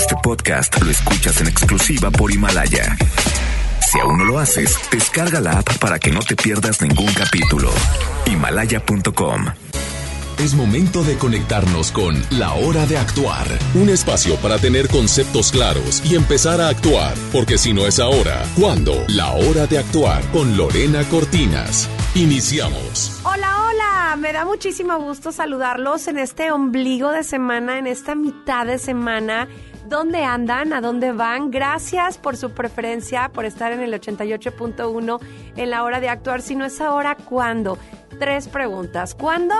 Este podcast lo escuchas en exclusiva por Himalaya. Si aún no lo haces, descarga la app para que no te pierdas ningún capítulo. Himalaya.com Es momento de conectarnos con La Hora de Actuar, un espacio para tener conceptos claros y empezar a actuar, porque si no es ahora, ¿cuándo? La Hora de Actuar con Lorena Cortinas. Iniciamos. Hola, hola, me da muchísimo gusto saludarlos en este ombligo de semana, en esta mitad de semana. ¿Dónde andan? ¿A dónde van? Gracias por su preferencia, por estar en el 88.1 en la hora de actuar. Si no es ahora, ¿cuándo? Tres preguntas. ¿Cuándo?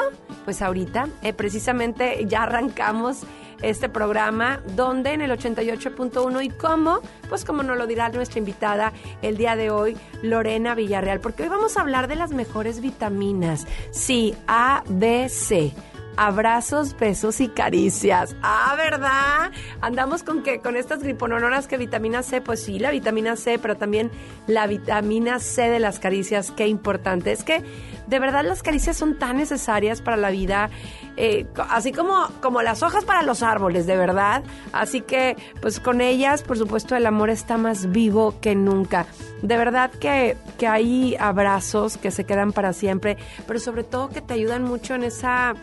Pues ahorita. Eh, precisamente ya arrancamos este programa. ¿Dónde? En el 88.1. ¿Y cómo? Pues como nos lo dirá nuestra invitada el día de hoy, Lorena Villarreal. Porque hoy vamos a hablar de las mejores vitaminas. Sí, A, B, C abrazos, besos y caricias. Ah, ¿verdad? Andamos con que con estas gripononoras que vitamina C, pues sí, la vitamina C, pero también la vitamina C de las caricias, qué importante. Es que de verdad las caricias son tan necesarias para la vida, eh, así como, como las hojas para los árboles, de verdad. Así que, pues con ellas, por supuesto, el amor está más vivo que nunca. De verdad que, que hay abrazos que se quedan para siempre, pero sobre todo que te ayudan mucho en esa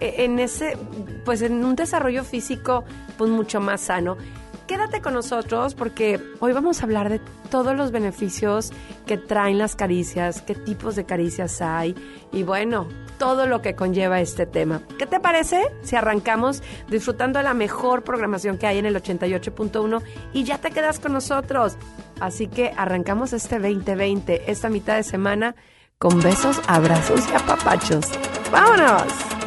en ese, pues en un desarrollo físico, pues mucho más sano. Quédate con nosotros porque hoy vamos a hablar de todos los beneficios que traen las caricias, qué tipos de caricias hay y bueno, todo lo que conlleva este tema. ¿Qué te parece si arrancamos disfrutando de la mejor programación que hay en el 88.1 y ya te quedas con nosotros? Así que arrancamos este 2020, esta mitad de semana, con besos, abrazos y apapachos. ¡Vámonos!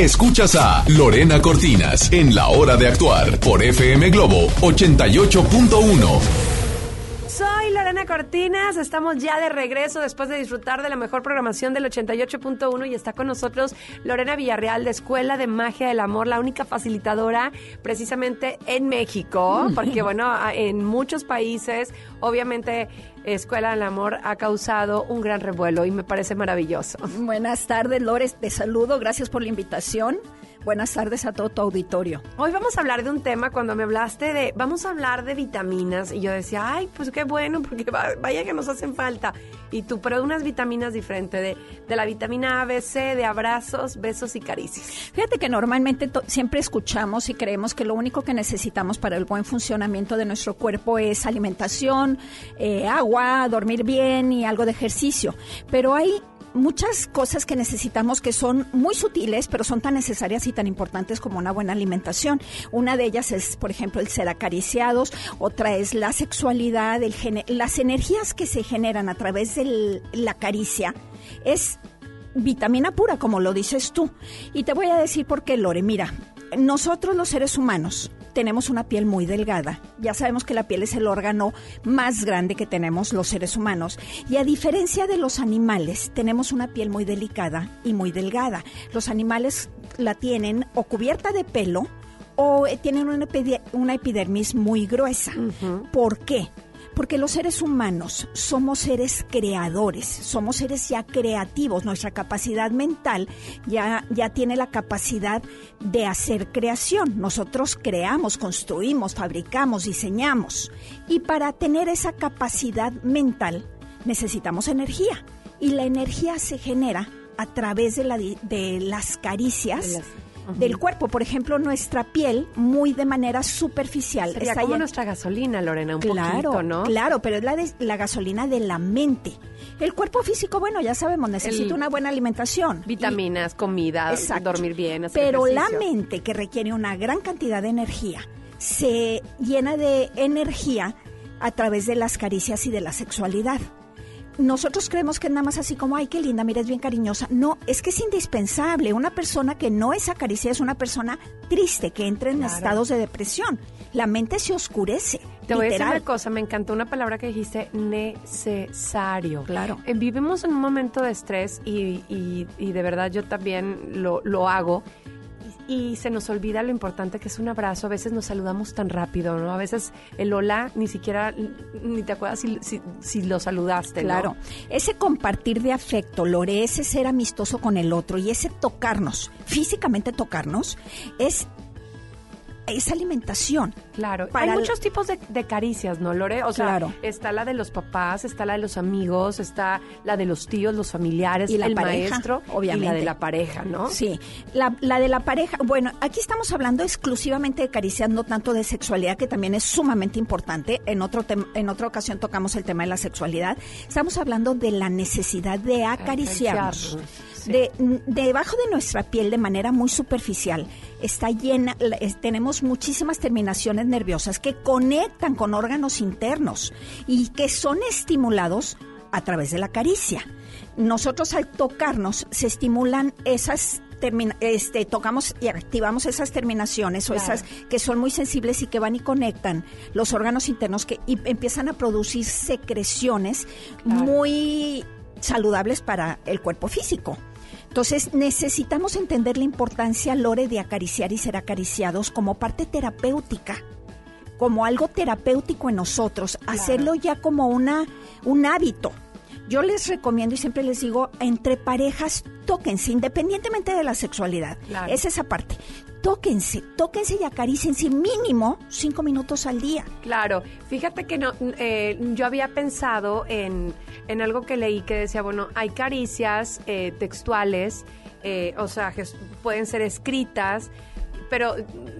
Escuchas a Lorena Cortinas en La Hora de Actuar por FM Globo 88.1. Soy Lorena Cortinas, estamos ya de regreso después de disfrutar de la mejor programación del 88.1 y está con nosotros Lorena Villarreal de Escuela de Magia del Amor, la única facilitadora precisamente en México, porque bueno, en muchos países obviamente Escuela del Amor ha causado un gran revuelo y me parece maravilloso. Buenas tardes, Lores, te saludo, gracias por la invitación. Buenas tardes a todo tu auditorio. Hoy vamos a hablar de un tema cuando me hablaste de, vamos a hablar de vitaminas y yo decía, ay, pues qué bueno, porque vaya que nos hacen falta. Y tú, pero unas vitaminas diferentes, de, de la vitamina A, B, C, de abrazos, besos y caricias. Fíjate que normalmente siempre escuchamos y creemos que lo único que necesitamos para el buen funcionamiento de nuestro cuerpo es alimentación, eh, agua, dormir bien y algo de ejercicio. Pero hay muchas cosas que necesitamos que son muy sutiles, pero son tan necesarias y tan importantes como una buena alimentación. Una de ellas es, por ejemplo, el ser acariciados, otra es la sexualidad, el las energías que se generan a través de la caricia. Es vitamina pura, como lo dices tú. Y te voy a decir por qué, Lore. Mira, nosotros los seres humanos tenemos una piel muy delgada. Ya sabemos que la piel es el órgano más grande que tenemos los seres humanos. Y a diferencia de los animales, tenemos una piel muy delicada y muy delgada. Los animales la tienen o cubierta de pelo o eh, tienen una, epidermis muy gruesa. ¿Por qué? Porque los seres humanos somos seres creadores, somos seres ya creativos. Nuestra capacidad mental ya, ya tiene la capacidad de hacer creación. Nosotros creamos, construimos, fabricamos, diseñamos. Y para tener esa capacidad mental necesitamos energía. Y la energía se genera a través de, la, de las caricias del cuerpo. Por ejemplo, nuestra piel, muy de manera superficial. Sería está como nuestra gasolina, Lorena, un claro, poquito, ¿no? Claro, pero es la, de, la gasolina de la mente. El cuerpo físico, bueno, ya sabemos, necesita una buena alimentación. Vitaminas, comida, dormir bien. pero la mente, que requiere una gran cantidad de energía, se llena de energía a través de las caricias y de la sexualidad nosotros creemos que es nada más así como, ay, qué linda, mira, es bien cariñosa. No, es que es indispensable. Una persona que no es acariciada es una persona triste, que entra en estados de depresión. La mente se oscurece. Te voy a decir una cosa, me encantó una palabra que dijiste, necesario. Claro. Eh, vivimos en un momento de estrés y, y, y de verdad yo también lo, lo hago y se nos olvida lo importante que es un abrazo. A veces nos saludamos tan rápido, ¿no? A veces el hola ni siquiera, ni te acuerdas si, si, lo saludaste, Claro. Ese compartir de afecto, Lore, ese ser amistoso con el otro y ese tocarnos, físicamente tocarnos, es esa alimentación. Claro, hay muchos tipos de, caricias, ¿no, Lore? O sea, está la de los papás, está la de los amigos, está la de los tíos, los familiares, y la el pareja, maestro obviamente. y la de la pareja, ¿no? Sí, la, de la pareja, bueno, aquí estamos hablando exclusivamente de caricias, no tanto de sexualidad, que también es sumamente importante. En, otro en otra ocasión tocamos el tema de la sexualidad. Estamos hablando de la necesidad de acariciarnos. De, debajo de nuestra piel de manera muy superficial está llena, tenemos muchísimas terminaciones nerviosas que conectan con órganos internos y que son estimulados a través de la caricia. Nosotros al tocarnos se estimulan esas este, tocamos y activamos esas terminaciones o esas que son muy sensibles y que van y conectan los órganos internos que y empiezan a producir secreciones muy saludables para el cuerpo físico. Entonces necesitamos entender la importancia, Lore, de acariciar y ser acariciados como parte terapéutica, como algo terapéutico en nosotros, hacerlo ya como una, un hábito. Yo les recomiendo y siempre les digo, entre parejas, tóquense, independientemente de la sexualidad. Es esa parte tóquense, tóquense y acarícense mínimo cinco minutos al día. Claro, fíjate que no, eh, yo había pensado en, en, algo que leí que decía, bueno, hay caricias eh, textuales, eh, o sea, pueden ser escritas, pero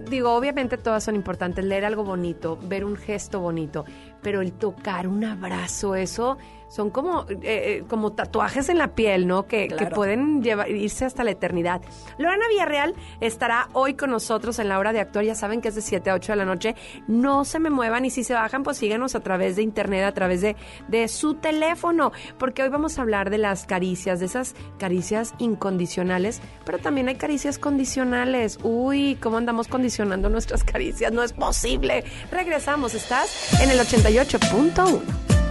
digo, obviamente todas son importantes, leer algo bonito, ver un gesto bonito, pero el tocar un abrazo, eso son como, eh, eh, como tatuajes en la piel, ¿no? Que, que pueden llevar, irse hasta la eternidad. Lorena Villarreal estará hoy con nosotros en la hora de actuar. Ya saben que es de 7 a 8 de la noche. No se me muevan y si se bajan, pues síganos a través de internet, a través de, de su teléfono, porque hoy vamos a hablar de las caricias, de esas caricias incondicionales, pero también hay caricias condicionales. Uy, ¿cómo andamos condicionando nuestras caricias? No es posible. Regresamos, estás en el 88.1.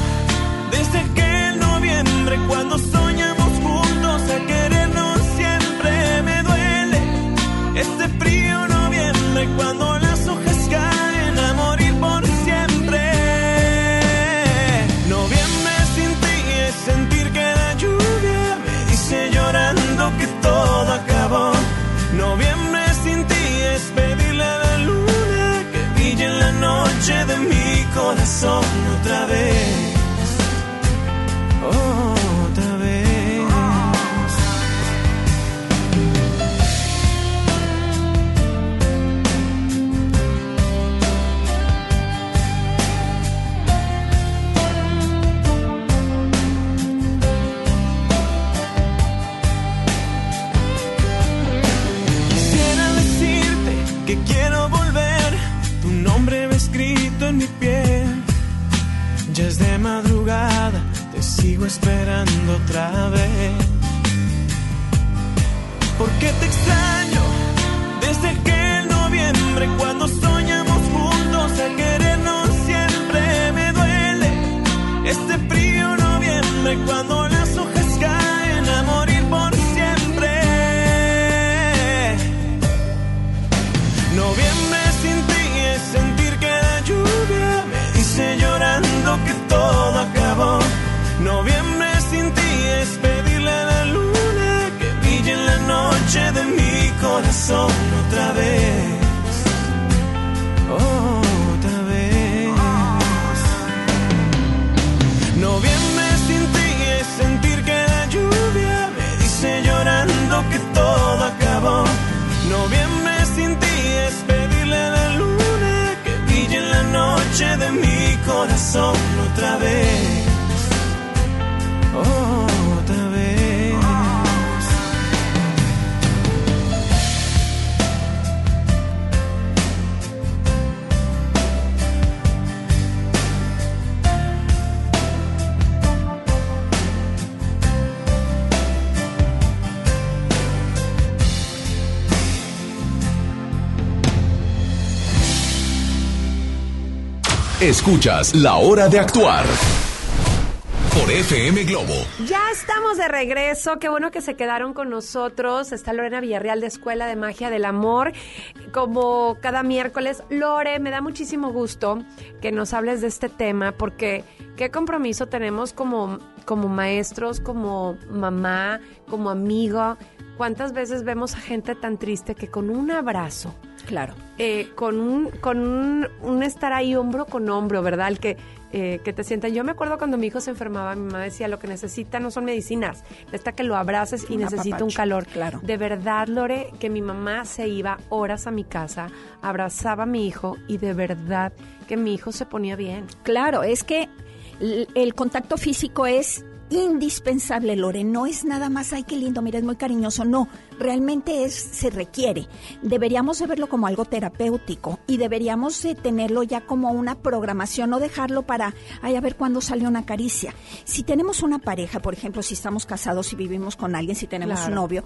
Cuando soñamos juntos a querernos siempre me duele. Este frío Escuchas La Hora de Actuar por FM Globo. Ya estamos de regreso. Qué bueno que se quedaron con nosotros. Está Lorena Villarreal de Escuela de Magia del Amor. Como cada miércoles, Lore, me da muchísimo gusto que nos hables de este tema porque qué compromiso tenemos como, como maestros, como mamá, como amigo. ¿Cuántas veces vemos a gente tan triste que con un abrazo, Claro. eh, con un, con un, un estar ahí hombro con hombro, ¿verdad? El que, eh, que te sientan. Yo me acuerdo cuando mi hijo se enfermaba, mi mamá decía, lo que necesita no son medicinas, necesita que lo abraces y necesita un calor. claro. De verdad, Lore, que mi mamá se iba horas a mi casa, abrazaba a mi hijo y de verdad que mi hijo se ponía bien. Claro, es que el contacto físico es indispensable, Lore. No es nada más, ay, qué lindo, mira, es muy cariñoso. No, realmente es, se requiere. Deberíamos de verlo como algo terapéutico y deberíamos de tenerlo ya como una programación, no dejarlo para, ay, a ver cuándo sale una caricia. Si tenemos una pareja, por ejemplo, si estamos casados y vivimos con alguien, si tenemos Claro. un novio,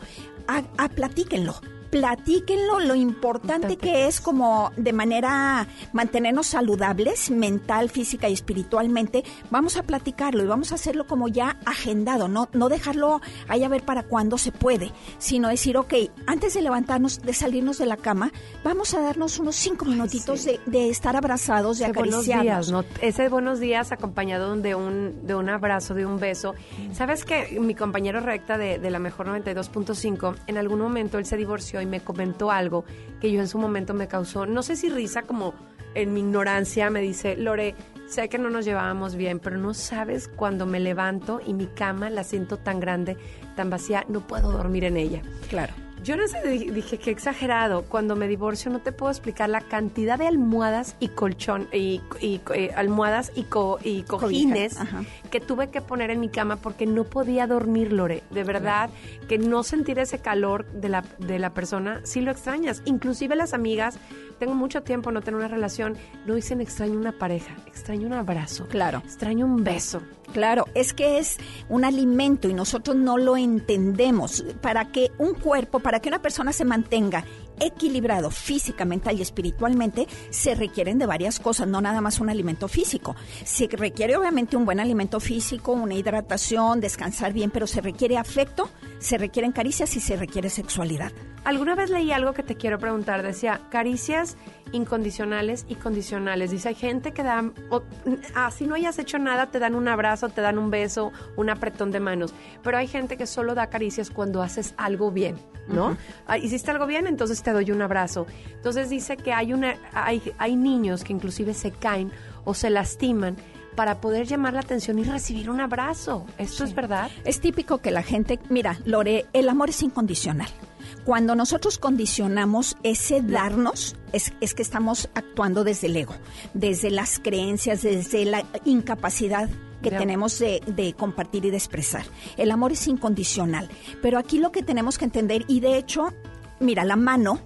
a, a- platíquenlo. Platíquenlo, lo importante que es como de manera mantenernos saludables, mental, física y espiritualmente, vamos a platicarlo y vamos a hacerlo como ya agendado, no, no dejarlo ahí a ver para cuándo se puede, sino decir, ok, antes de levantarnos, de salirnos de la cama, vamos a darnos unos cinco minutitos de, de, estar abrazados, de, acariciarnos. Buenos días, ¿no? Ese buenos días acompañado de un, de un abrazo, de un beso. ¿Sabes que mi compañero recta de, de la Mejor 92.5, en algún momento él se divorció me comentó algo que yo en su momento me causó, no sé si risa, como en mi ignorancia, me dice, Lore, sé que no nos llevábamos bien, pero no sabes cuando me levanto y mi cama la siento tan grande, tan vacía, no puedo dormir en ella. Claro. Yo no sé, dije que exagerado. Cuando me divorcio no te puedo explicar la cantidad de almohadas y colchón y, y, eh, almohadas y, co, y cojines que tuve que poner en mi cama porque no podía dormir, Lore. De verdad, que no sentir ese calor de la, de la persona, sí lo extrañas. Inclusive las amigas, tengo mucho tiempo no tener una relación, no dicen extraño una pareja, extraño un abrazo. Claro. Extraño un beso. Claro, es que es un alimento y nosotros no lo entendemos. Para que un cuerpo, para que una persona se mantenga equilibrado física, mental y espiritualmente, se requieren de varias cosas, no nada más un alimento físico. Se requiere obviamente un buen alimento físico, una hidratación, descansar bien, pero se requiere afecto, se requieren caricias y se requiere sexualidad. Alguna vez leí algo que te quiero preguntar, decía, caricias incondicionales y condicionales. Dice, hay gente que da, así no hayas hecho nada, te dan un abrazo, te dan un beso, un apretón de manos. Pero hay gente que solo da caricias cuando haces algo bien, ¿no? Ah, hiciste algo bien, entonces te doy un abrazo. Entonces dice que hay, una, hay, hay niños que inclusive se caen o se lastiman para poder llamar la atención y recibir un abrazo. ¿Esto es verdad? Es típico que la gente, mira, Lore, el amor es incondicional. Cuando nosotros condicionamos ese darnos, es, es, que estamos actuando desde el ego, desde las creencias, desde la incapacidad que tenemos de, de, compartir y de expresar. El amor es incondicional, pero aquí lo que tenemos que entender, y de hecho, mira, la mano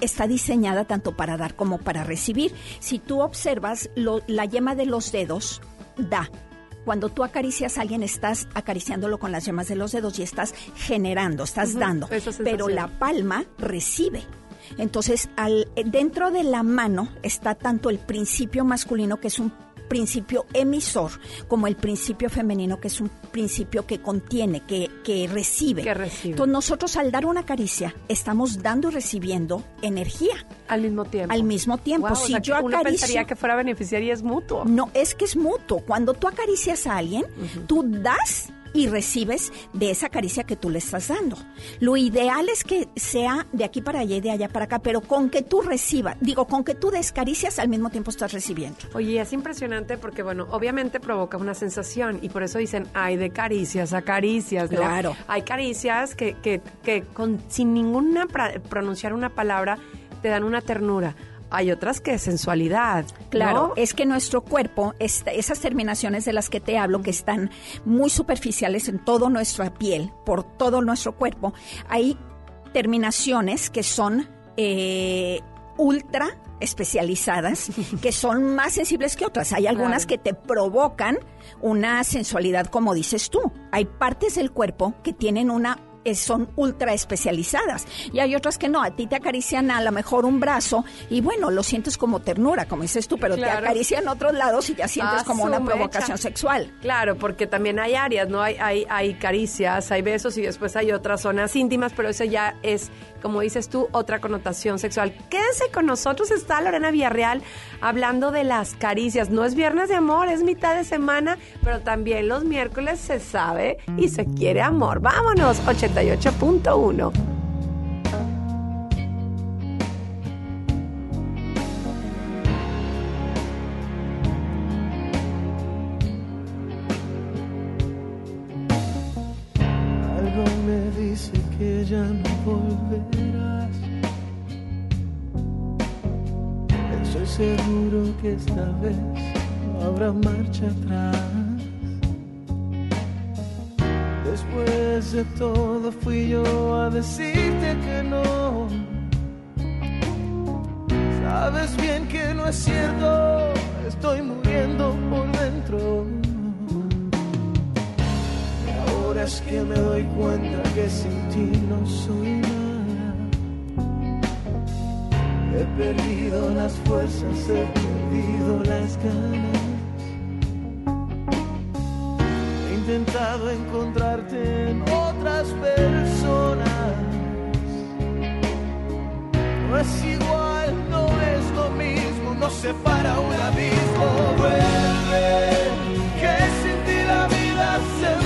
está diseñada tanto para dar como para recibir. Si tú observas, lo, la yema de los dedos da, cuando tú acaricias a alguien, estás acariciándolo con las yemas de los dedos y estás generando, estás dando. Pero la palma recibe. Entonces, al, dentro de la mano está tanto el principio masculino, que es un principio emisor como el principio femenino, que es un principio que contiene, que, que recibe. Que recibe. Entonces nosotros al dar una caricia estamos dando y recibiendo energía. Al mismo tiempo. Al mismo tiempo. Wow, si o sea, yo uno acaricio, pensaría que fuera beneficiaria es mutuo. No, es que es mutuo. Cuando tú acaricias a alguien, uh -huh. tú das y recibes de esa caricia que tú le estás dando. Lo ideal es que sea de aquí para allá y de allá para acá, pero con que tú recibas, digo, con que tú des caricias, al mismo tiempo estás recibiendo. Oye, es impresionante porque, bueno, obviamente provoca una sensación y por eso dicen, hay de caricias a caricias, ¿no? Claro. Hay caricias que, que, que con, sin ninguna pronunciar una palabra te dan una ternura hay otras que sensualidad. Claro, ¿no? es que nuestro cuerpo, esas terminaciones de las que te hablo, que están muy superficiales en toda nuestra piel, por todo nuestro cuerpo, hay terminaciones que son eh, ultra especializadas que son más sensibles que otras. Hay algunas claro. que te provocan una sensualidad, como dices tú. Hay partes del cuerpo que tienen una son ultra especializadas y hay otras que no, a ti te acarician a lo mejor un brazo y bueno, lo sientes como ternura, como dices tú, pero claro. te acarician otros lados y ya sientes ah, como una provocación sexual. Claro, porque también hay áreas, ¿no? Hay, hay, hay caricias, hay besos y después hay otras zonas íntimas, pero eso ya es, como dices tú, otra connotación sexual. Quédense con nosotros, está Lorena Villarreal hablando de las caricias. No es viernes de amor, es mitad de semana, pero también los miércoles se sabe y se quiere amor. Vámonos, 80 88.1. esta vez no habrá marcha atrás. Después de todo fui yo a decirte que no. Sabes bien que no es cierto, estoy muriendo por dentro. Y ahora es que me doy cuenta que sin ti no soy nada. He perdido las fuerzas, he perdido las ganas. He intentado encontrarte en otras personas. No es igual, no es lo mismo, nos separa un abismo. Vuelve, que sin ti la vida se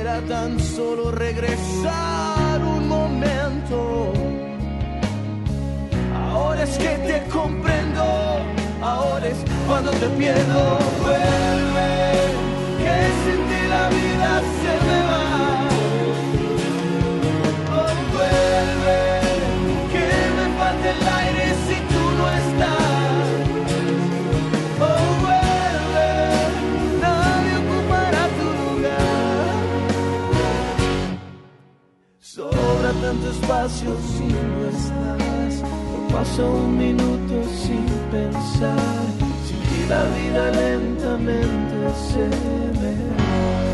Pudiera tan solo regresar un momento. Ahora es que te comprendo, ahora es cuando te pierdo. Sobra tanto espacio si no estás. No paso un minuto sin pensar. Sin ti la vida lentamente se me va.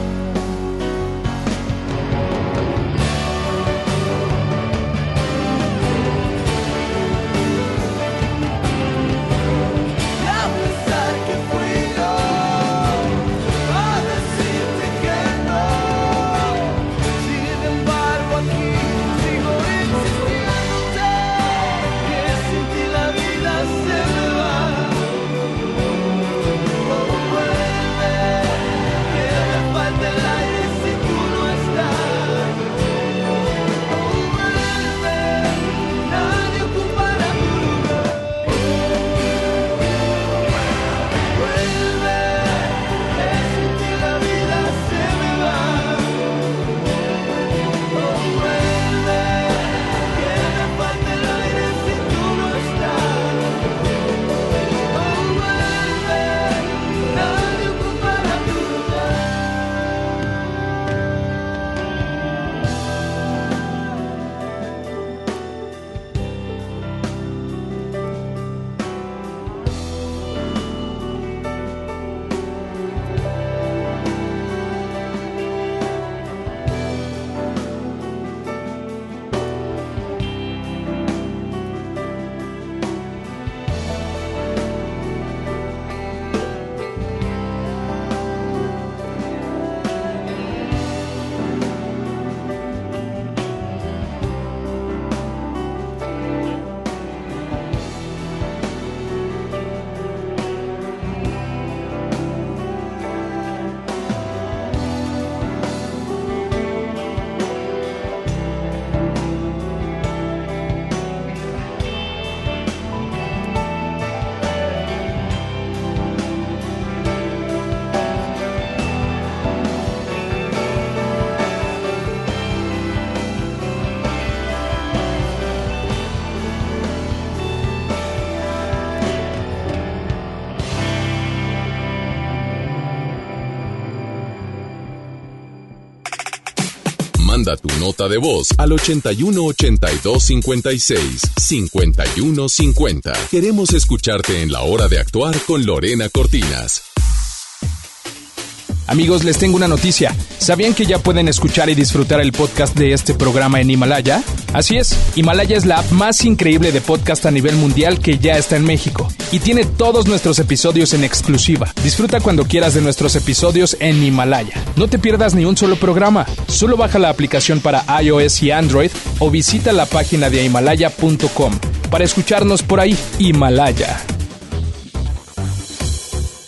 Tu nota de voz al 81 82 56 51 50. Queremos escucharte en la hora de actuar con Lorena Cortinas. Amigos, les tengo una noticia. ¿Sabían que ya pueden escuchar y disfrutar el podcast de este programa en Himalaya? Así es, Himalaya es la app más increíble de podcast a nivel mundial que ya está en México y tiene todos nuestros episodios en exclusiva. Disfruta cuando quieras de nuestros episodios en Himalaya. No te pierdas ni un solo programa. Solo baja la aplicación para iOS y Android o visita la página de himalaya.com para escucharnos por ahí. Himalaya.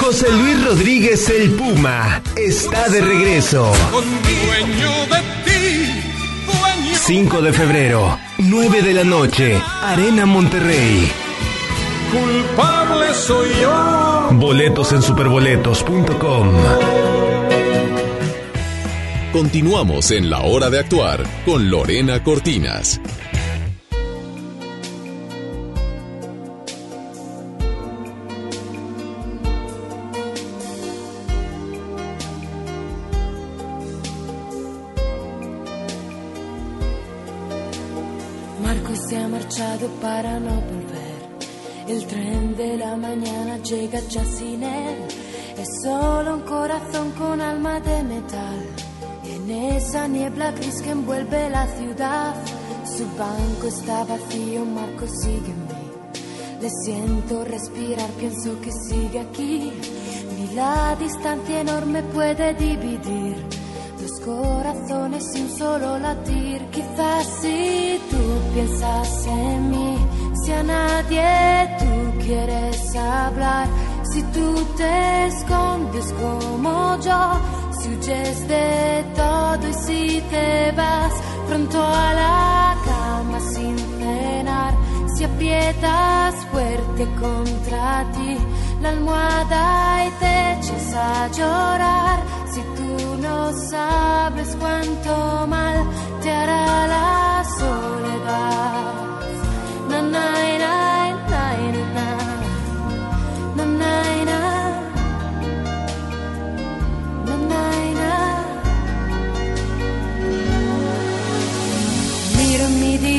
José Luis Rodríguez el Puma está de regreso. 5 de febrero, 9 de la noche, Arena Monterrey. Culpable soy yo. Boletos en superboletos.com. Continuamos en la hora de actuar con Lorena Cortinas. Envuelve la ciudad, su banco está vacío, Marco mí. Le siento respirar, pienso que sigue aquí. Ni la distancia enorme puede dividir dos corazones sin solo latir. Quizás si tú piensas en mí, si a nadie tú quieres hablar, si tú te escondes como yo, si huyes de todo y si te vas pronto a la cama sin cenar, si aprietas fuerte contra ti la almohada y te echas a llorar, si tú no sabes cuánto mal te hará la soledad. Na, na, na, na, na, na, na,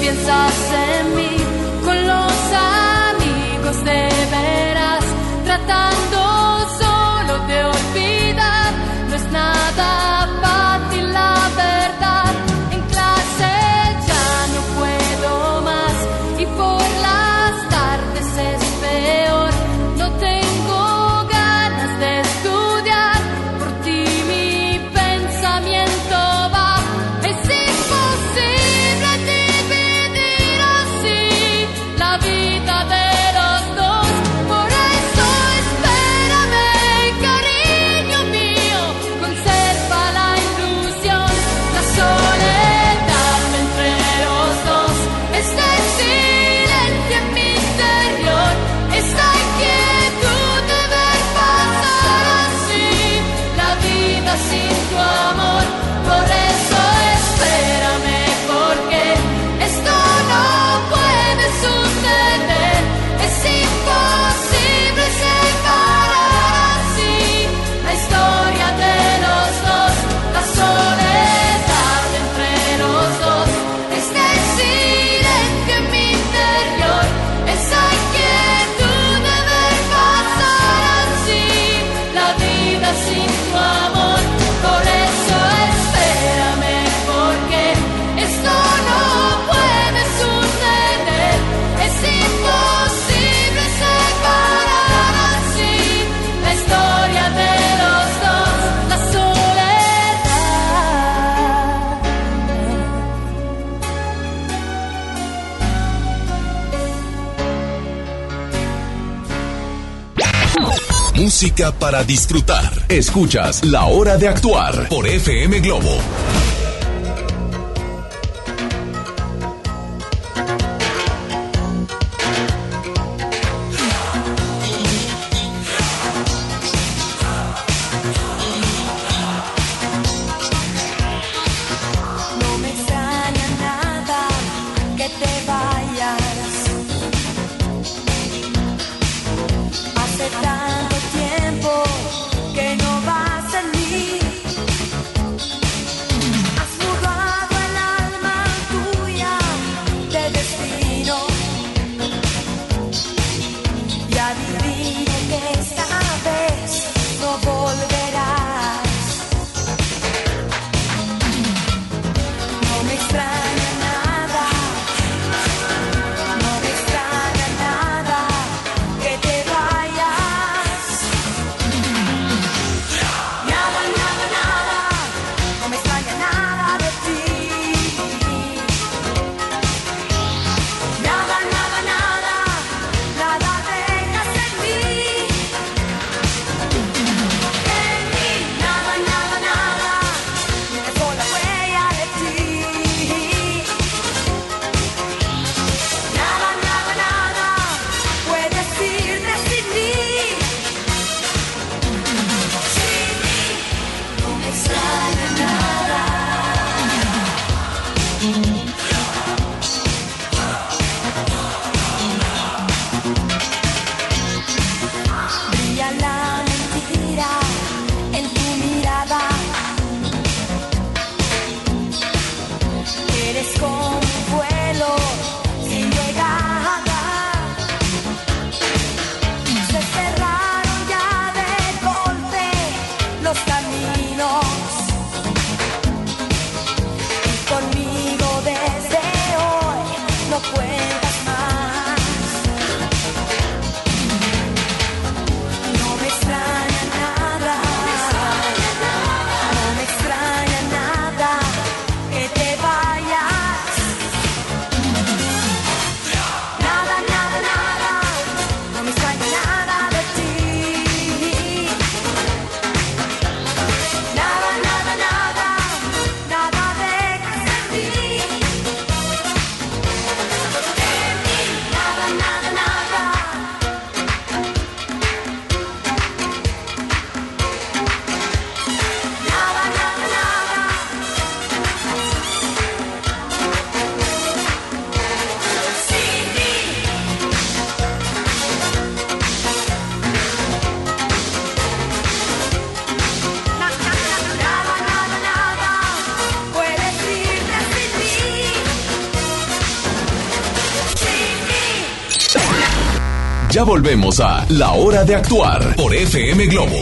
piensas en mí con los amigos de veras, Música para disfrutar. Escuchas La Hora de Actuar por FM Globo. Volvemos a La Hora de Actuar por FM Globo.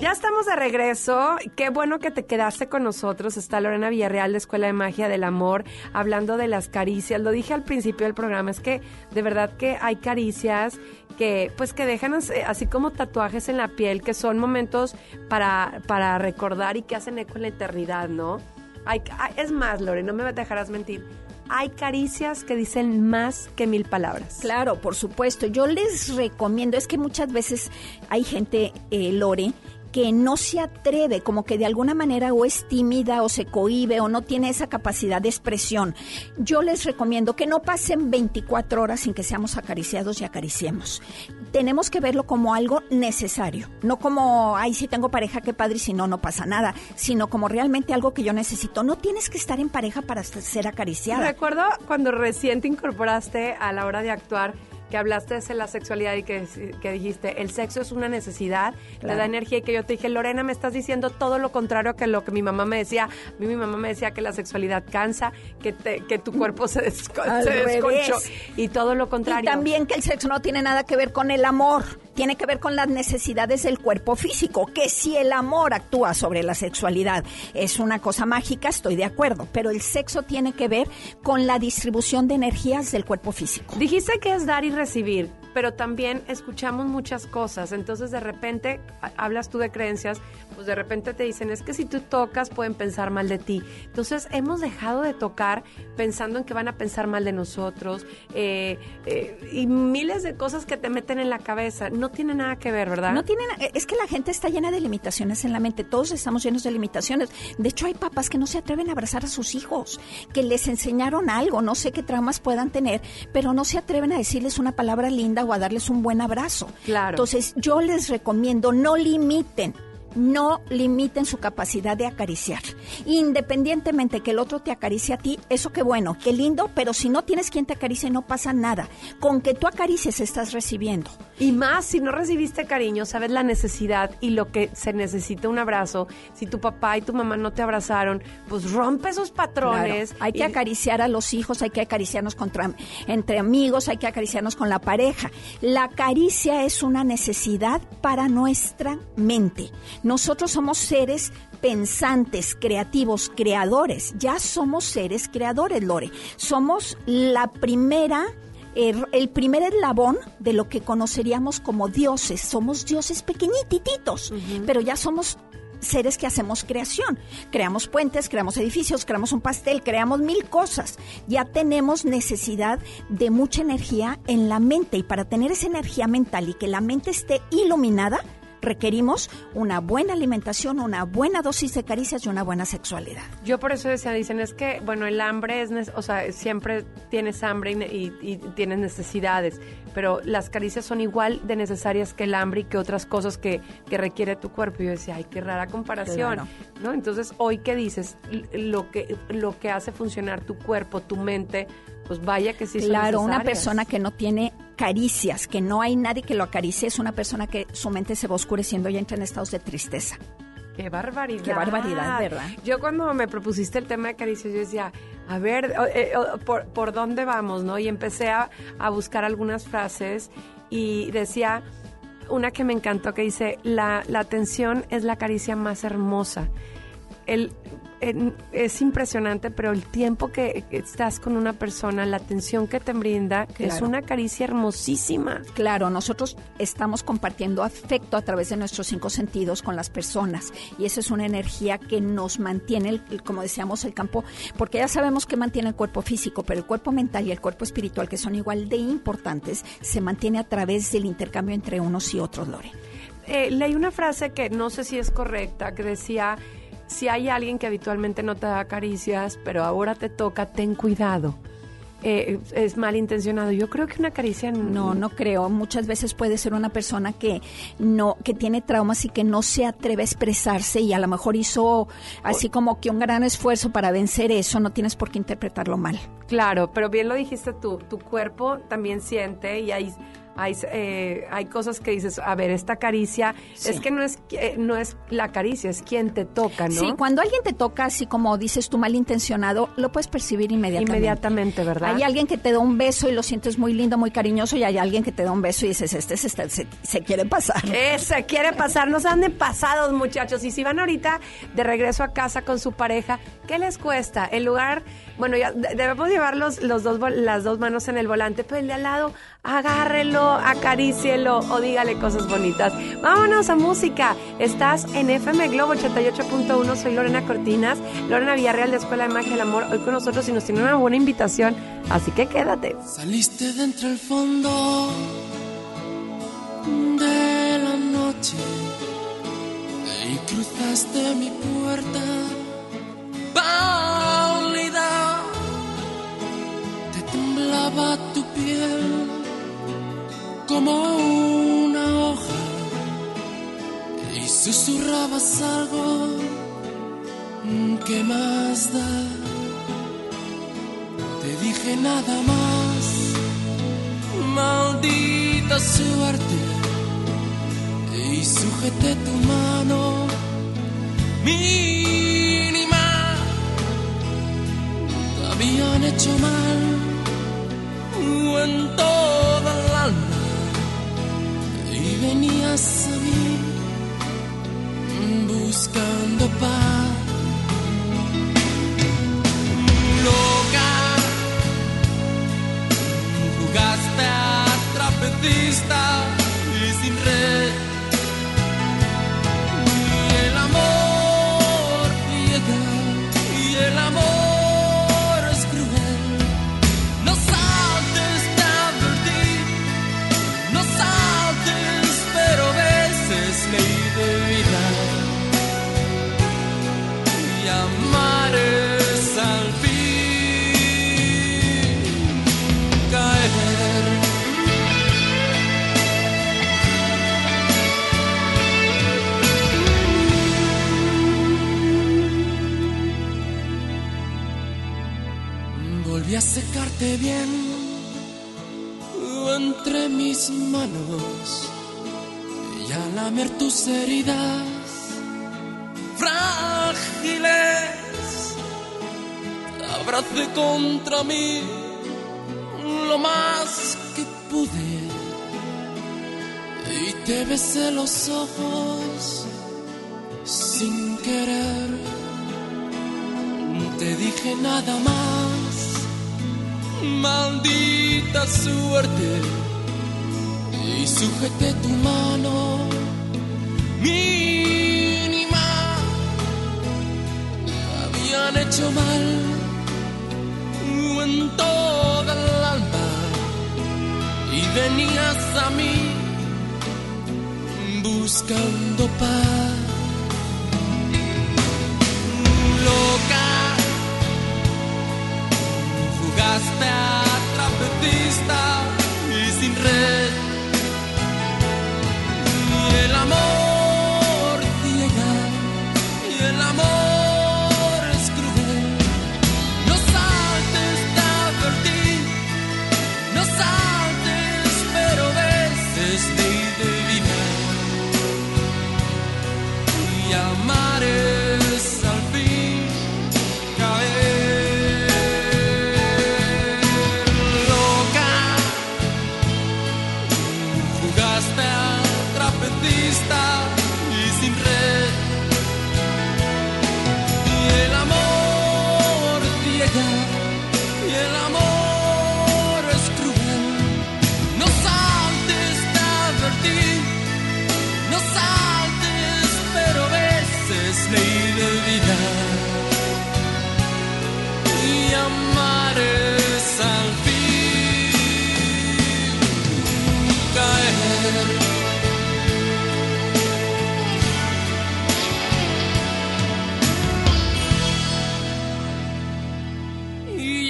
Ya estamos de regreso. Qué bueno que te quedaste con nosotros. Está Lorena Villarreal de Escuela de Magia del Amor hablando de las caricias. Lo dije al principio del programa, es que de verdad que hay caricias que pues que dejan as- así como tatuajes en la piel, que son momentos para, para recordar y que hacen eco en la eternidad, ¿no? Hay- es más, Lore, no me dejarás mentir. Hay caricias que dicen más que mil palabras. Claro, por supuesto. Yo les recomiendo, es que muchas veces hay gente, eh, Lore, que no se atreve, como que de alguna manera o es tímida o se cohíbe o no tiene esa capacidad de expresión. Yo les recomiendo que no pasen 24 horas sin que seamos acariciados y acariciemos. Tenemos que verlo como algo necesario, no como, ay, si tengo pareja, qué padre, si no, no pasa nada, sino como realmente algo que yo necesito. No tienes que estar en pareja para ser acariciada. Recuerdo cuando recién te incorporaste a la hora de actuar que hablaste de la sexualidad y que, que dijiste, el sexo es una necesidad, te Claro. da energía y que yo te dije, Lorena, me estás diciendo todo lo contrario que lo que mi mamá me decía. A mí mi mamá me decía que la sexualidad cansa, que, te- que tu cuerpo se, desco- se desconchó y todo lo contrario. Y también que el sexo no tiene nada que ver con el amor, tiene que ver con las necesidades del cuerpo físico, que si el amor actúa sobre la sexualidad es una cosa mágica, estoy de acuerdo, pero el sexo tiene que ver con la distribución de energías del cuerpo físico. Dijiste que es dar y recibir, pero también escuchamos muchas cosas. Entonces, de repente, ha- hablas tú de creencias, pues de repente te dicen, es que si tú tocas pueden pensar mal de ti. Entonces, hemos dejado de tocar pensando en que van a pensar mal de nosotros eh, eh, y miles de cosas que te meten en la cabeza. No tiene nada que ver, ¿verdad? No tienen, es que la gente está llena de limitaciones en la mente, todos estamos llenos de limitaciones. De hecho, hay papás que no se atreven a abrazar a sus hijos, que les enseñaron algo, no sé qué traumas puedan tener, pero no se atreven a decirles una palabra linda o a darles un buen abrazo. Claro. Entonces, yo les recomiendo, no limiten. No limiten su capacidad de acariciar. Independientemente que el otro te acaricie a ti, eso qué bueno, qué lindo, pero si no tienes quien te acaricie, no pasa nada. Con que tú acaricies estás recibiendo. Y más, si no recibiste cariño, sabes la necesidad y lo que se necesita un abrazo. Si tu papá y tu mamá no te abrazaron, pues rompe esos patrones. Claro, Hay que y- acariciar a los hijos, hay que acariciarnos contra, entre amigos, hay que acariciarnos con la pareja. La caricia es una necesidad para nuestra mente. Nosotros somos seres pensantes, creativos, creadores. Ya somos seres creadores, Lore. Somos la primera el, el primer eslabón de lo que conoceríamos como dioses. Somos dioses pequeñititos, pero ya somos seres que hacemos creación. Creamos puentes, creamos edificios, creamos un pastel, creamos mil cosas. Ya tenemos necesidad de mucha energía en la mente y para tener esa energía mental y que la mente esté iluminada, requerimos una buena alimentación, una buena dosis de caricias y una buena sexualidad. Yo por eso decía, dicen, es que, bueno, el hambre es, o sea, siempre tienes hambre y, y- y tienes necesidades, pero las caricias son igual de necesarias que el hambre y que otras cosas que, que requiere tu cuerpo. Y yo decía, ay, qué rara comparación, Claro. ¿no? Entonces, hoy que dices, lo que, lo que hace funcionar tu cuerpo, tu mente, pues vaya que sí son Claro, una persona que no tiene caricias, que no hay nadie que lo acaricie, es una persona que su mente se va oscureciendo y entra en estados de tristeza. Qué barbaridad. Qué barbaridad, ¿verdad? Yo cuando me propusiste el tema de caricias, yo decía, a ver, eh, por, por dónde vamos, no? Y empecé a, a buscar algunas frases y decía una que me encantó que dice, la, la atención es la caricia más hermosa. El, es impresionante, pero el tiempo que estás con una persona, la atención que te brinda, es una caricia hermosísima. Claro, nosotros estamos compartiendo afecto a través de nuestros cinco sentidos con las personas y esa es una energía que nos mantiene, el- el- como decíamos, el campo, porque ya sabemos que mantiene el cuerpo físico, pero el cuerpo mental y el cuerpo espiritual, que son igual de importantes, se mantiene a través del intercambio entre unos y otros, Lore. Eh, leí una frase que no sé si es correcta, que decía, si hay alguien que habitualmente no te da caricias, pero ahora te toca, ten cuidado. Eh, es malintencionado. Yo creo que una caricia... No, no creo. Muchas veces puede ser una persona que no, que tiene traumas y que no se atreve a expresarse y a lo mejor hizo así como que un gran esfuerzo para vencer eso. No tienes por qué interpretarlo mal. Claro, pero bien lo dijiste tú, tu cuerpo también siente y hay, hay, eh, hay cosas que dices, a ver, esta caricia, Sí. es que no es, eh, no es la caricia, es quien te toca, ¿no? Sí, cuando alguien te toca así como dices tú malintencionado, lo puedes percibir inmediatamente. Inmediatamente, ¿verdad? Hay alguien que te da un beso y lo sientes muy lindo, muy cariñoso y hay alguien que te da un beso y dices, este, se, está- se, se quiere pasar. Eh, se quiere pasar, no se anden pasados, muchachos. Y si van ahorita de regreso a casa con su pareja, ¿qué les cuesta? El lugar, bueno, ya de- debemos llevar los, los dos, las dos manos en el volante, pero el de al lado, agárrelo, acarícielo o dígale cosas bonitas. Vámonos a música. Estás en FM Globo 88.1. Soy Lorena Cortinas, Lorena Villarreal de Escuela de Magia del Amor, hoy con nosotros y nos tiene una buena invitación. Así que quédate. Saliste de entre el fondo de la noche y cruzaste mi puerta pálida. Tu piel como una hoja y susurrabas algo que más da. Te dije nada más, maldita suerte, y sujeté tu mano mínima. Habían hecho mal cuento bailando y venías a secarte bien entre mis manos y a lamer tus heridas frágiles. Abracé contra mí lo más que pude y te besé los ojos sin querer. Te dije nada más, maldita suerte, y sujeté tu mano mínima. Habían hecho mal en toda el alma y venías a mí buscando paz. Loca, jugaste a trapecista y sin red.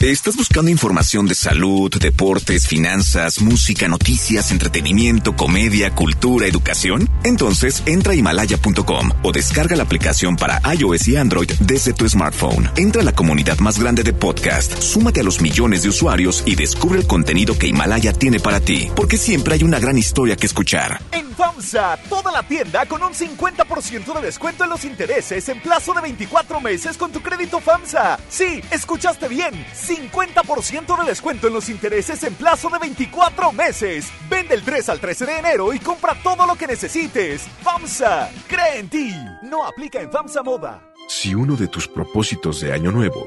¿Estás buscando información de salud, deportes, finanzas, música, noticias, entretenimiento, comedia, cultura, educación? Entonces entra a himalaya.com o descarga la aplicación para iOS y Android desde tu smartphone. Entra a la comunidad más grande de podcast, súmate a los millones de usuarios y descubre el contenido que Himalaya tiene para ti, porque siempre hay una gran historia que escuchar. En FAMSA, toda la tienda con un 50% de descuento en los intereses en plazo de 24 meses con tu crédito FAMSA. Sí, escuchaste bien, 50% de descuento en los intereses en plazo de 24 meses. Vende el 3 al 13 de enero y compra todo lo que necesites. FAMSA, cree en ti. No aplica en FAMSA Moda. Si uno de tus propósitos de año nuevo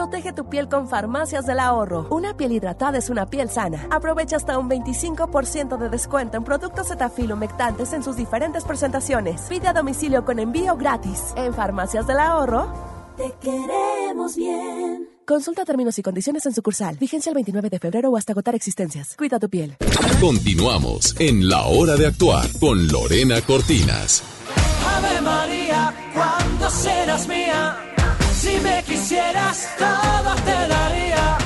Protege tu piel con Farmacias del Ahorro. Una piel hidratada es una piel sana. Aprovecha hasta un 25% de descuento en productos Cetaphil humectantes en sus diferentes presentaciones. Pide a domicilio con envío gratis. En Farmacias del Ahorro. Te queremos bien. Consulta términos y condiciones en sucursal. Vigencia el 29 de febrero o hasta agotar existencias. Cuida tu piel. Continuamos en La Hora de Actuar con Lorena Cortinas. Ave María, ¿cuándo serás mía? Si me quisieras, todo te daría.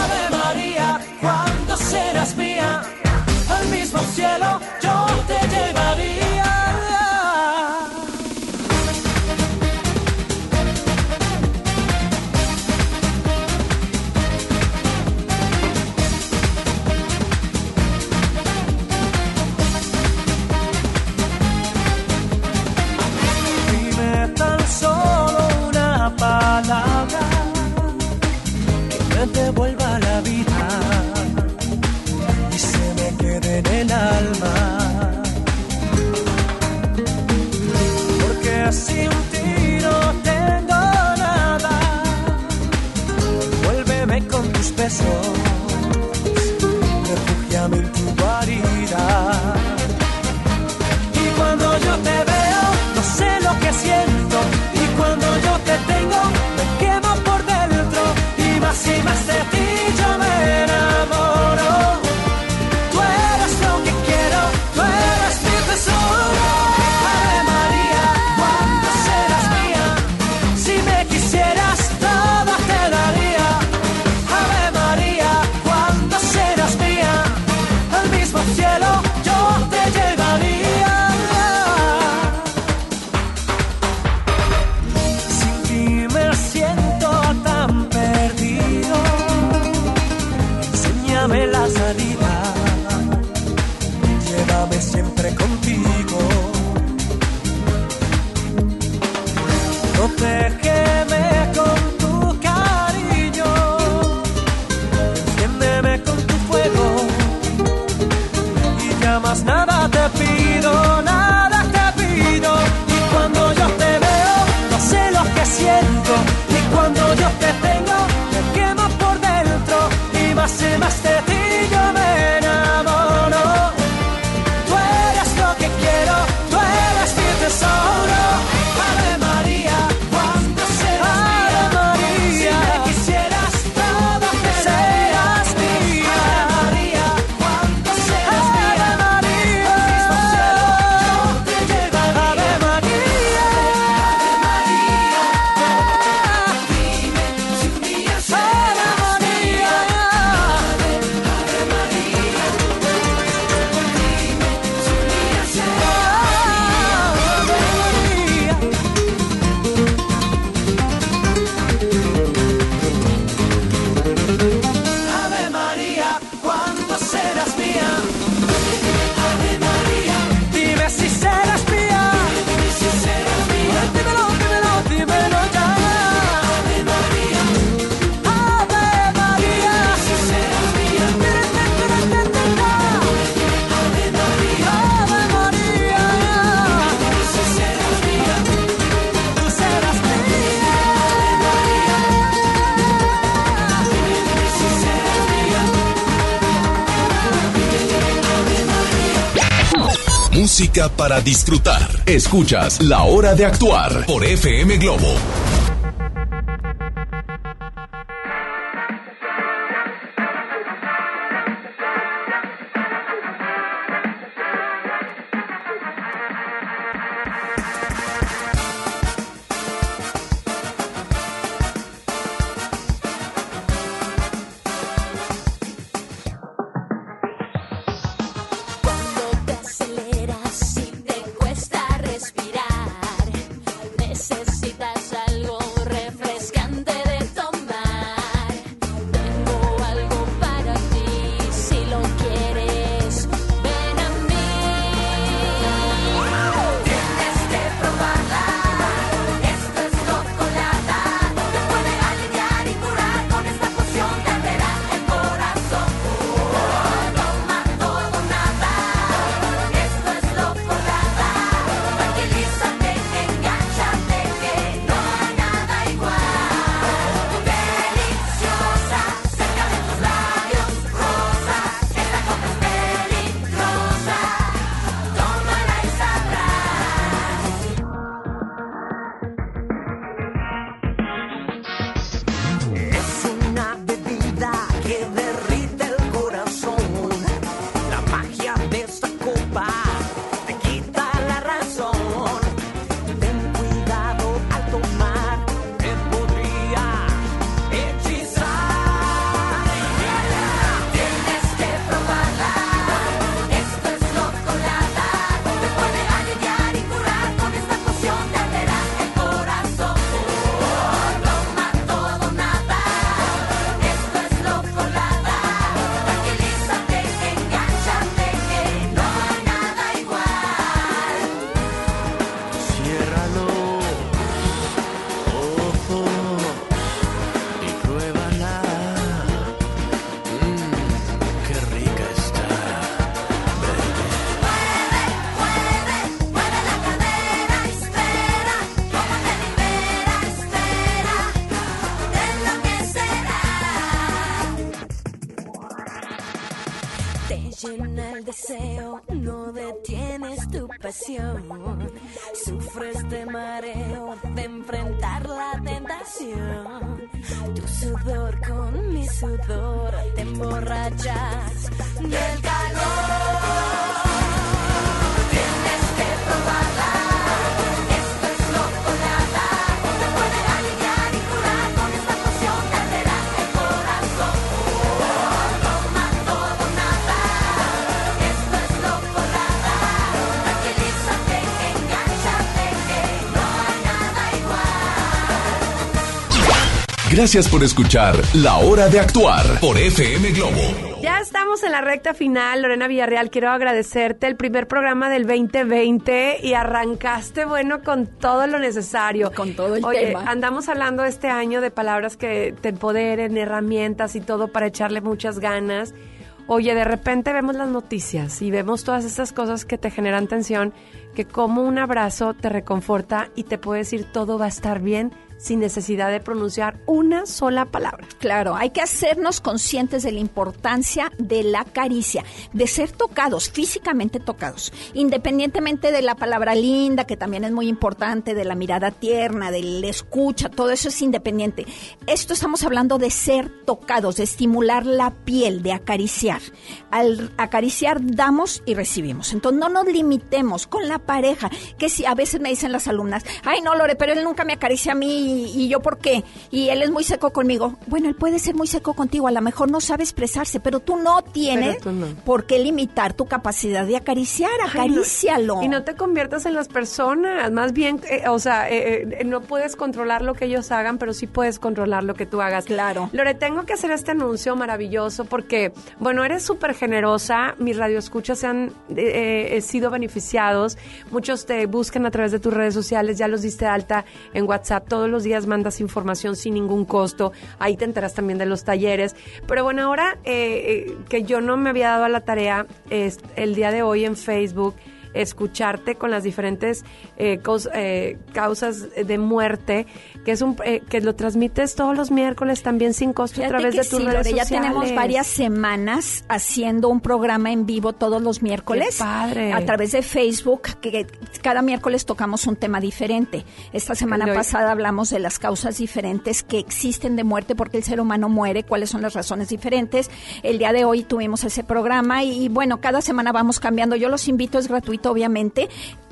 Ave María, ¿cuándo serás mía? Al mismo cielo besos, refúgiame en tu guarida. Y cuando yo te veo, no sé lo que siento. Y cuando yo te tengo, me quemo por dentro. Y más y más de ti Para disfrutar. Escuchas La Hora de Actuar por FM Globo. Gracias por escuchar La Hora de Actuar por FM Globo. Ya estamos en la recta final, Lorena Villarreal. Quiero agradecerte el primer programa del 2020 y arrancaste, bueno, con todo lo necesario. Con todo el Oye, tema. andamos hablando este año de palabras que te empoderen, herramientas y todo para echarle muchas ganas. Oye, de repente vemos las noticias y vemos todas esas cosas que te generan tensión, que como un abrazo te reconforta y te puede decir todo va a estar bien sin necesidad de pronunciar una sola palabra. Claro, hay que hacernos conscientes de la importancia de la caricia, de ser tocados, físicamente tocados, independientemente de la palabra linda, que también es muy importante, de la mirada tierna, del escucha, todo eso es independiente. Esto estamos hablando de ser tocados, de estimular la piel, de acariciar. Al acariciar damos y recibimos. Entonces no nos limitemos con la pareja, que si a veces me dicen las alumnas, ay no Lore, pero él nunca me acaricia a mí y, y yo por qué, y él es muy seco conmigo. Bueno, él puede ser muy seco contigo, a lo mejor no sabe expresarse, pero tú no tienes Pero tú no. por qué limitar tu capacidad de acariciar, Ay, no. acarícialo. Y no te conviertas en las personas, más bien, eh, o sea, eh, eh, no puedes controlar lo que ellos hagan, pero sí puedes controlar lo que tú hagas. Claro. Lore, tengo que hacer este anuncio maravilloso porque, bueno, eres súper generosa, mis radioescuchas se han eh, sido beneficiados, muchos te buscan a través de tus redes sociales, ya los diste alta en WhatsApp, todos los días mandas información sin ningún costo, ahí te enteras también de los talleres, pero bueno, ahora eh, eh, que yo no me había dado a la tarea, es el día de hoy en Facebook, escucharte con las diferentes eh, causas de muerte, que es un eh, que lo transmites todos los miércoles también sin costo a través de tus sí, redes Lore, ya sociales. tenemos varias semanas haciendo un programa en vivo todos los miércoles. Qué padre. A través de Facebook, que que cada miércoles tocamos un tema diferente. Esta semana pasada hablamos de las causas diferentes que existen de muerte, porque el ser humano muere, cuáles son las razones diferentes. El día de hoy tuvimos ese programa y, y bueno, cada semana vamos cambiando. Yo los invito, es gratuito obviamente.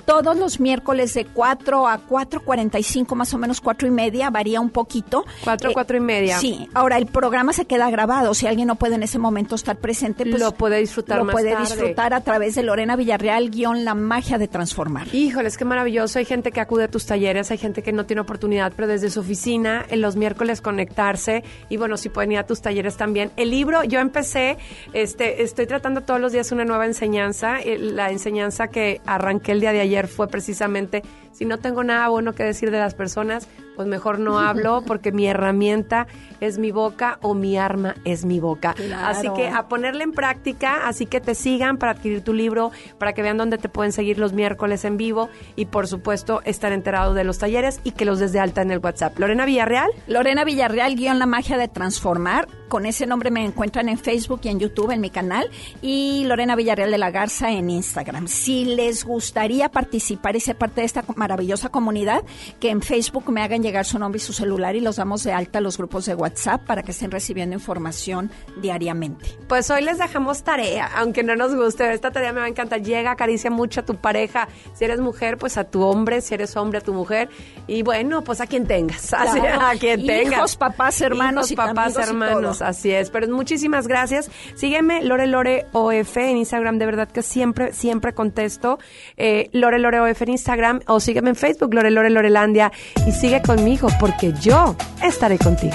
Todos los miércoles de 4 a 4.45, más o menos 4 y media, varía un poquito. 4 a Eh, 4 y media. Sí, ahora el programa se queda grabado. Si alguien no puede en ese momento estar presente, pues Lo puede disfrutar lo más puede tarde. disfrutar a través de Lorena Villarreal, guion La magia de transformar. Híjoles, qué maravilloso. Hay gente que acude a tus talleres, hay gente que no tiene oportunidad, pero desde su oficina, en los miércoles conectarse. Y bueno, si pueden ir a tus talleres también. El libro, yo empecé, este, estoy tratando todos los días una nueva enseñanza. Eh, La enseñanza que arranqué el día de ayer fue precisamente, si no tengo nada bueno que decir de las personas, pues mejor no hablo porque mi herramienta es mi boca o mi arma es mi boca. Claro. Así que a ponerla en práctica, así que te sigan para adquirir tu libro, para que vean dónde te pueden seguir los miércoles en vivo y por supuesto estar enterados de los talleres y que los des de alta en el WhatsApp. Lorena Villarreal. Lorena Villarreal, guion La magia de transformar. Con ese nombre me encuentran en Facebook y en YouTube, en mi canal. Y Lorena Villarreal de la Garza en Instagram. Si les gustaría participar y ser parte de esta maravillosa comunidad, que en Facebook me hagan llegar su nombre y su celular y los damos de alta a los grupos de WhatsApp para que estén recibiendo información diariamente. Pues hoy les dejamos tarea, aunque no nos guste. Esta tarea me va a encantar. Llega, acaricia mucho a tu pareja. Si eres mujer, pues a tu hombre. Si eres hombre, a tu mujer. Y bueno, pues a quien tengas. Así, Claro. a quien tengas. Hijos, papás, hermanos Hijos, y papás, y hermanos. Así es. Pero muchísimas gracias. Sígueme, Lore Lore OF en Instagram. De verdad que siempre, siempre contesto. Eh, Lore Lore OF en Instagram. O sígueme en Facebook, Lore Lore Lorelandia. Y sigue conmigo, porque yo estaré contigo.